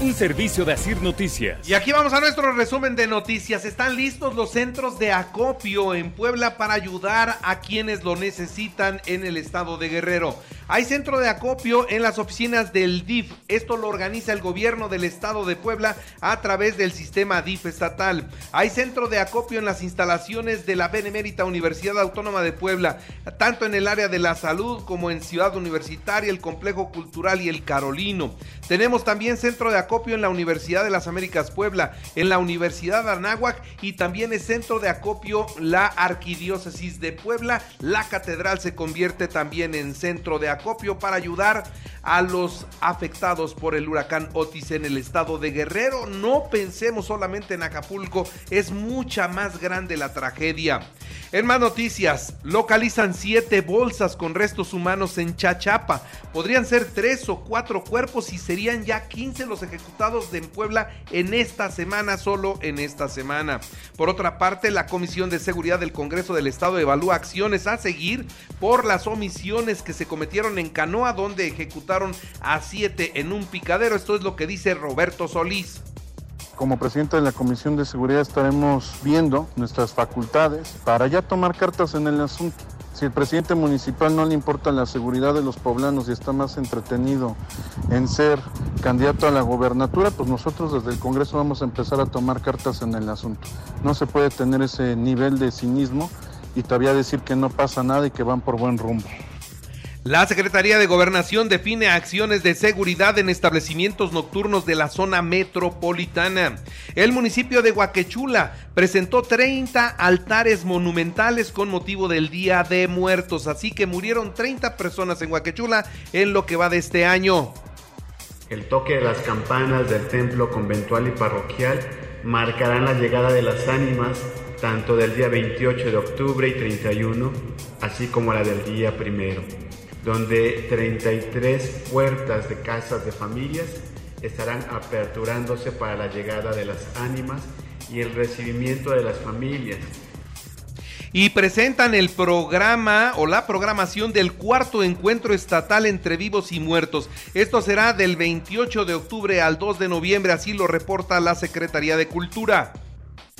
Un servicio de Asir Noticias. Y aquí vamos a nuestro resumen de noticias. Están listos los centros de acopio en Puebla para ayudar a quienes lo necesitan en el estado de Guerrero. Hay centro de acopio en las oficinas del DIF. Esto lo organiza el gobierno del estado de Puebla a través del sistema DIF estatal. Hay centro de acopio en las instalaciones de la Benemérita Universidad Autónoma de Puebla, tanto en el área de la salud como en Ciudad Universitaria, el Complejo Cultural y el Carolino. Tenemos también centro de acopio en la Universidad de las Américas Puebla, en la Universidad de Anáhuac y también es centro de acopio la Arquidiócesis de Puebla. La catedral se convierte también en centro de acopio para ayudar a los afectados por el huracán Otis en el estado de Guerrero. No pensemos solamente en Acapulco, es mucha más grande la tragedia. En más noticias, localizan siete bolsas con restos humanos en Chachapa. Podrían ser tres o cuatro cuerpos y serían ya 15 los ejecutados de Puebla en esta semana, solo en esta semana. Por otra parte, la Comisión de Seguridad del Congreso del Estado evalúa acciones a seguir por las omisiones que se cometieron en Canoa, donde ejecutaron a siete en un picadero. Esto es lo que dice Roberto Solís. Como presidente de la Comisión de Seguridad estaremos viendo nuestras facultades para ya tomar cartas en el asunto. Si el presidente municipal no le importa la seguridad de los poblanos y está más entretenido en ser candidato a la gobernatura, pues nosotros desde el Congreso vamos a empezar a tomar cartas en el asunto. No se puede tener ese nivel de cinismo y todavía decir que no pasa nada y que van por buen rumbo. La Secretaría de Gobernación define acciones de seguridad en establecimientos nocturnos de la zona metropolitana. El municipio de Huaquechula presentó 30 altares monumentales con motivo del Día de Muertos, así que murieron 30 personas en Huaquechula en lo que va de este año. El toque de las campanas del templo conventual y parroquial marcarán la llegada de las ánimas tanto del día 28 de octubre y 31, así como la del día primero donde 33 puertas de casas de familias estarán aperturándose para la llegada de las ánimas y el recibimiento de las familias. Y presentan el programa o la programación del cuarto encuentro estatal entre vivos y muertos. Esto será del 28 de octubre al 2 de noviembre, así lo reporta la Secretaría de Cultura.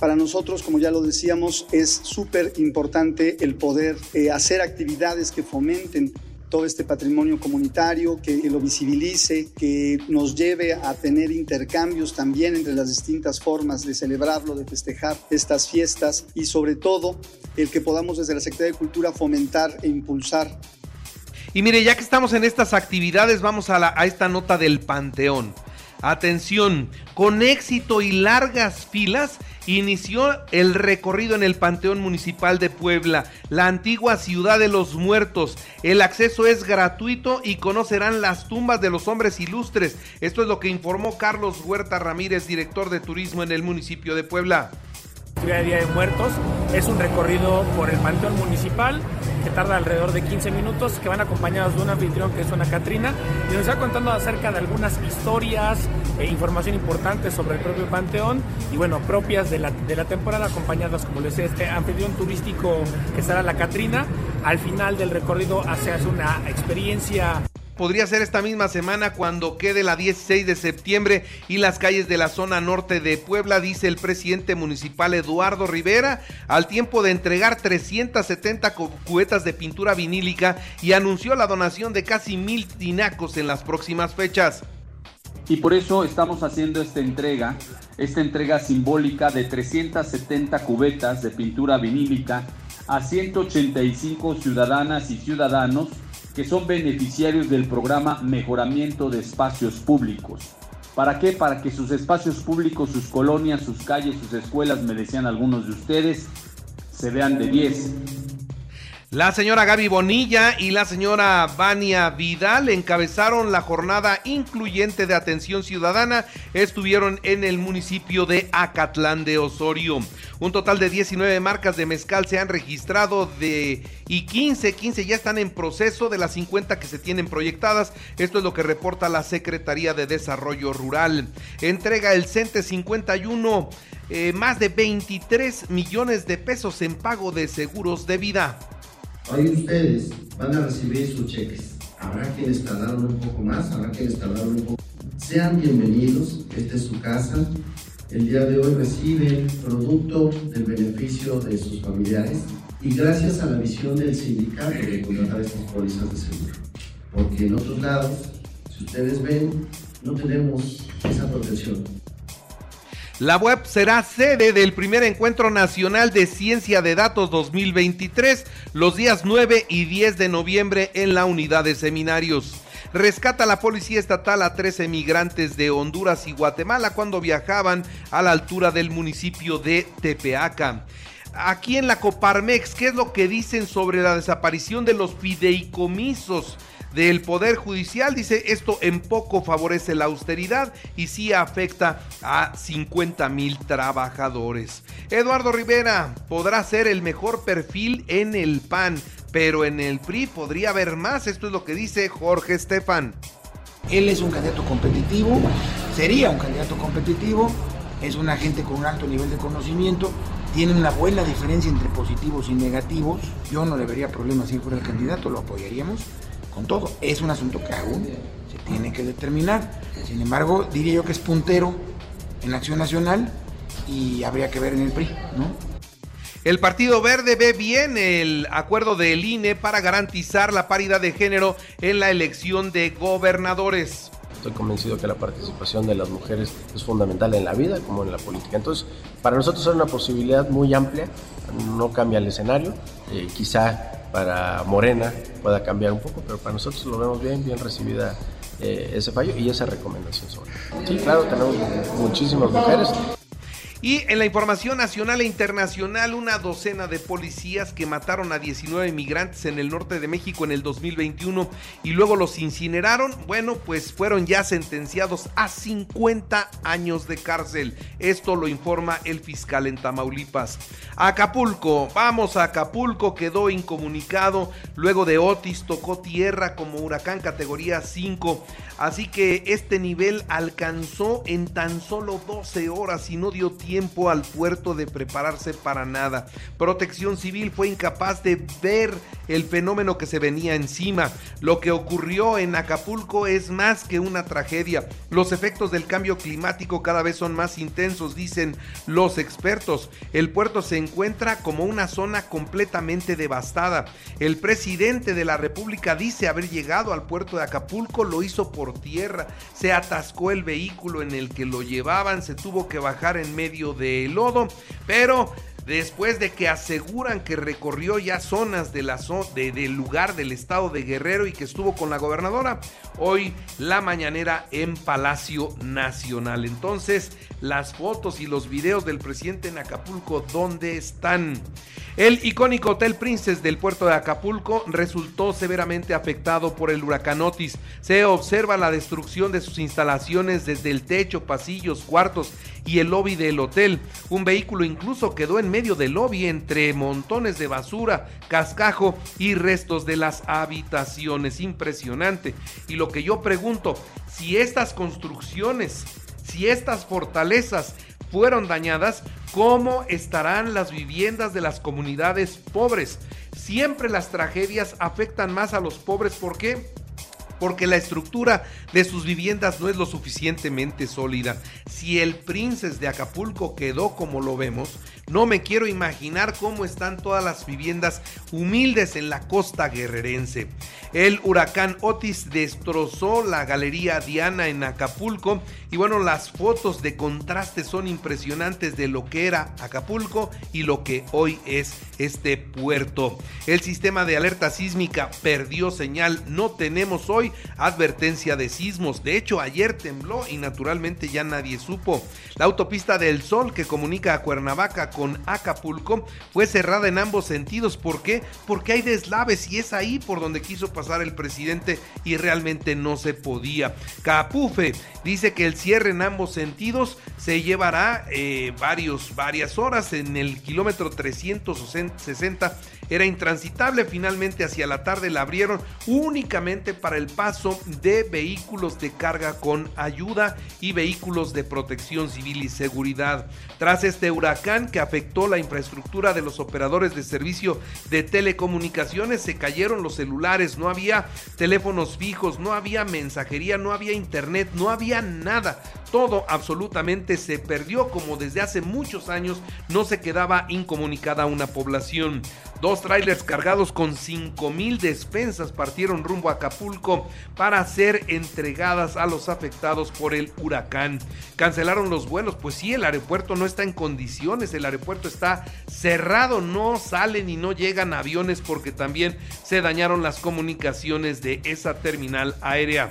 Para nosotros, como ya lo decíamos, es súper importante el poder eh, hacer actividades que fomenten todo este patrimonio comunitario, que, lo visibilice, que nos lleve a tener intercambios también entre las distintas formas de celebrarlo, de festejar estas fiestas y sobre todo el que podamos desde la Secretaría de Cultura fomentar e impulsar. Y mire, ya que estamos en estas actividades, vamos a, a esta nota del Panteón. Atención, con éxito y largas filas, inició el recorrido en el Panteón Municipal de Puebla, la antigua ciudad de los muertos. El acceso es gratuito y conocerán las tumbas de los hombres ilustres. Esto es lo que informó Carlos Huerta Ramírez, director de turismo en el municipio de Puebla. Día de Muertos es un recorrido por el Panteón Municipal que tarda alrededor de 15 minutos, que van acompañados de un anfitrión que es una Catrina, y nos está contando acerca de algunas historias e información importante sobre el propio Panteón, y bueno, propias de la, de la temporada, acompañadas, como les decía, este anfitrión turístico que será la Catrina. Al final del recorrido hace una experiencia podría ser esta misma semana cuando quede la 16 de septiembre y las calles de la zona norte de Puebla, dice el presidente municipal Eduardo Rivera, al tiempo de entregar 370 cubetas de pintura vinílica y anunció la donación de casi mil tinacos en las próximas fechas. Y por eso estamos haciendo esta entrega, esta entrega simbólica de 370 cubetas de pintura vinílica a 185 ciudadanas y ciudadanos que son beneficiarios del programa Mejoramiento de Espacios Públicos. ¿Para qué? Para que sus espacios públicos, sus colonias, sus calles, sus escuelas, me decían algunos de ustedes, se vean de 10 La señora Gaby Bonilla y la señora Vania Vidal encabezaron la jornada incluyente de atención ciudadana. Estuvieron en el municipio de Acatlán de Osorio. Un total de 19 marcas de mezcal se han registrado de y 15, 15 ya están en proceso de las 50 que se tienen proyectadas. Esto es lo que reporta la Secretaría de Desarrollo Rural. Entrega el CENTE 51 eh, más de 23 millones de pesos en pago de seguros de vida. Hoy ustedes van a recibir sus cheques. Habrá quienes tardaron un poco más, habrá quienes tardaron un poco. Sean bienvenidos, esta es su casa. El día de hoy reciben producto del beneficio de sus familiares y gracias a la visión del sindicato de contratar estas pólizas de seguro. Porque en otros lados, si ustedes ven, no tenemos esa protección. La web será sede del primer encuentro nacional de ciencia de datos 2023 los días 9 y 10 de noviembre en la unidad de seminarios. Rescata la policía estatal a 13 migrantes de Honduras y Guatemala cuando viajaban a la altura del municipio de Tepeaca. Aquí en la Coparmex, ¿qué es lo que dicen sobre la desaparición de los fideicomisos? Del Poder Judicial. Dice, esto en poco favorece la austeridad y sí afecta a 50 mil trabajadores. Eduardo Rivera podrá ser el mejor perfil en el PAN, pero en el PRI podría haber más. Esto es lo que dice Jorge Estefan. Él es un candidato competitivo, sería un candidato competitivo, es una gente con un alto nivel de conocimiento, tiene una buena diferencia entre positivos y negativos. Yo no le vería problema si fuera el candidato, lo apoyaríamos todo. Es un asunto que aún se tiene que determinar. Sin embargo, diría yo que es puntero en la acción nacional y habría que ver en el PRI, ¿no? El Partido Verde ve bien el acuerdo del INE para garantizar la paridad de género en la elección de gobernadores. Estoy convencido que la participación de las mujeres es fundamental en la vida como en la política. Entonces, para nosotros es una posibilidad muy amplia, no cambia el escenario, eh, quizá para Morena pueda cambiar un poco, pero para nosotros lo vemos bien, bien recibida eh, ese fallo y esa recomendación sobre. Sí, claro, tenemos muchísimas mujeres. Y en la información nacional e internacional, una docena de policías que mataron a 19 migrantes en el norte de México en el 2021 y luego los incineraron, bueno, pues fueron ya sentenciados a 50 años de cárcel. Esto lo informa el fiscal en Tamaulipas. Acapulco, vamos a Acapulco, quedó incomunicado. Luego de Otis tocó tierra como huracán categoría 5. Así que este nivel alcanzó en tan solo 12 horas y no dio tiempo al puerto de prepararse para nada. Protección Civil fue incapaz de ver el fenómeno que se venía encima. Lo que ocurrió en Acapulco es más que una tragedia. Los efectos del cambio climático cada vez son más intensos, dicen los expertos. El puerto se encuentra como una zona completamente devastada. El presidente de la República dice haber llegado al puerto de Acapulco, lo hizo por tierra, se atascó el vehículo en el que lo llevaban, se tuvo que bajar en medio de lodo, pero después de que aseguran que recorrió ya zonas del lugar del estado de Guerrero y que estuvo con la gobernadora, hoy la mañanera en Palacio Nacional. Entonces, las fotos y los videos del presidente en Acapulco, ¿dónde están? El icónico Hotel Princess del puerto de Acapulco resultó severamente afectado por el huracán Otis. Se observa la destrucción de sus instalaciones desde el techo, pasillos, cuartos y el lobby del hotel. Un vehículo incluso quedó en medio del lobby entre montones de basura, cascajo y restos de las habitaciones. Impresionante. Y lo que yo pregunto, si estas construcciones, si estas fortalezas fueron dañadas, ¿cómo estarán las viviendas de las comunidades pobres? Siempre las tragedias afectan más a los pobres. ¿Por qué? Porque la estructura de sus viviendas no es lo suficientemente sólida. Si el Princes de Acapulco quedó como lo vemos, no me quiero imaginar cómo están todas las viviendas humildes en la costa guerrerense. El huracán Otis destrozó la galería Diana en Acapulco y bueno, las fotos de contraste son impresionantes de lo que era Acapulco y lo que hoy es este puerto. El sistema de alerta sísmica perdió señal, no tenemos hoy advertencia de sismos. De hecho, ayer tembló y naturalmente ya nadie supo. La autopista del Sol que comunica a Cuernavaca con Acapulco fue cerrada en ambos sentidos. ¿Por qué? Porque hay deslaves y es ahí por donde quiso pasar el presidente y realmente no se podía. Capufe dice que el cierre en ambos sentidos se llevará eh, varios, varias horas en el kilómetro 360 era intransitable. Finalmente hacia la tarde la abrieron únicamente para el paso de vehículos de carga con ayuda y vehículos de protección civil y seguridad. Tras este huracán que afectó la infraestructura de los operadores de servicio de telecomunicaciones, se cayeron los celulares, no había teléfonos fijos, no había mensajería, no había internet, no había nada. Todo absolutamente se perdió como desde hace muchos años no se quedaba incomunicada una población. Dos trailers cargados con 5 mil despensas partieron rumbo a Acapulco para ser entregadas a los afectados por el huracán. Cancelaron los vuelos, pues sí, el aeropuerto no está en condiciones, el aeropuerto está cerrado, no salen y no llegan aviones porque también se dañaron las comunicaciones de esa terminal aérea.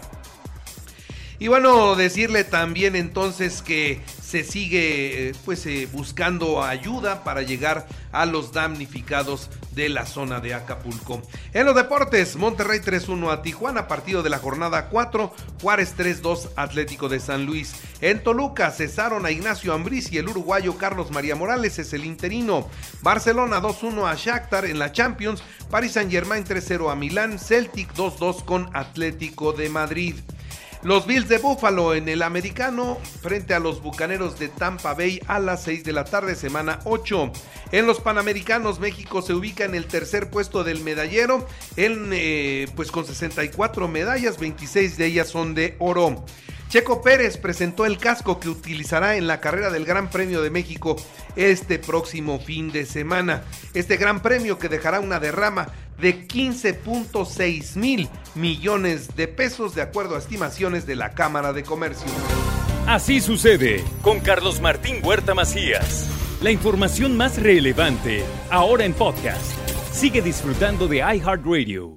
Y bueno, decirle también entonces que se sigue eh, pues eh, buscando ayuda para llegar a los damnificados de la zona de Acapulco. En los deportes, Monterrey 3-1 a Tijuana, partido de la jornada 4, Juárez 3-2 Atlético de San Luis. En Toluca cesaron a Ignacio Ambriz y el uruguayo Carlos María Morales es el interino. Barcelona 2-1 a Shakhtar en la Champions, Paris Saint-Germain 3-0 a Milán, Celtic 2-2 con Atlético de Madrid. Los Bills de Buffalo en el americano frente a los Bucaneros de Tampa Bay a las 6 de la tarde, semana 8. En los Panamericanos, México se ubica en el tercer puesto del medallero, en, eh, pues con 64 medallas, 26 de ellas son de oro. Checo Pérez presentó el casco que utilizará en la carrera del Gran Premio de México este próximo fin de semana. Este Gran Premio que dejará una derrama de 15.6 mil millones de pesos de acuerdo a estimaciones de la Cámara de Comercio. Así sucede con Carlos Martín Huerta Macías. La información más relevante ahora en podcast. Sigue disfrutando de iHeartRadio.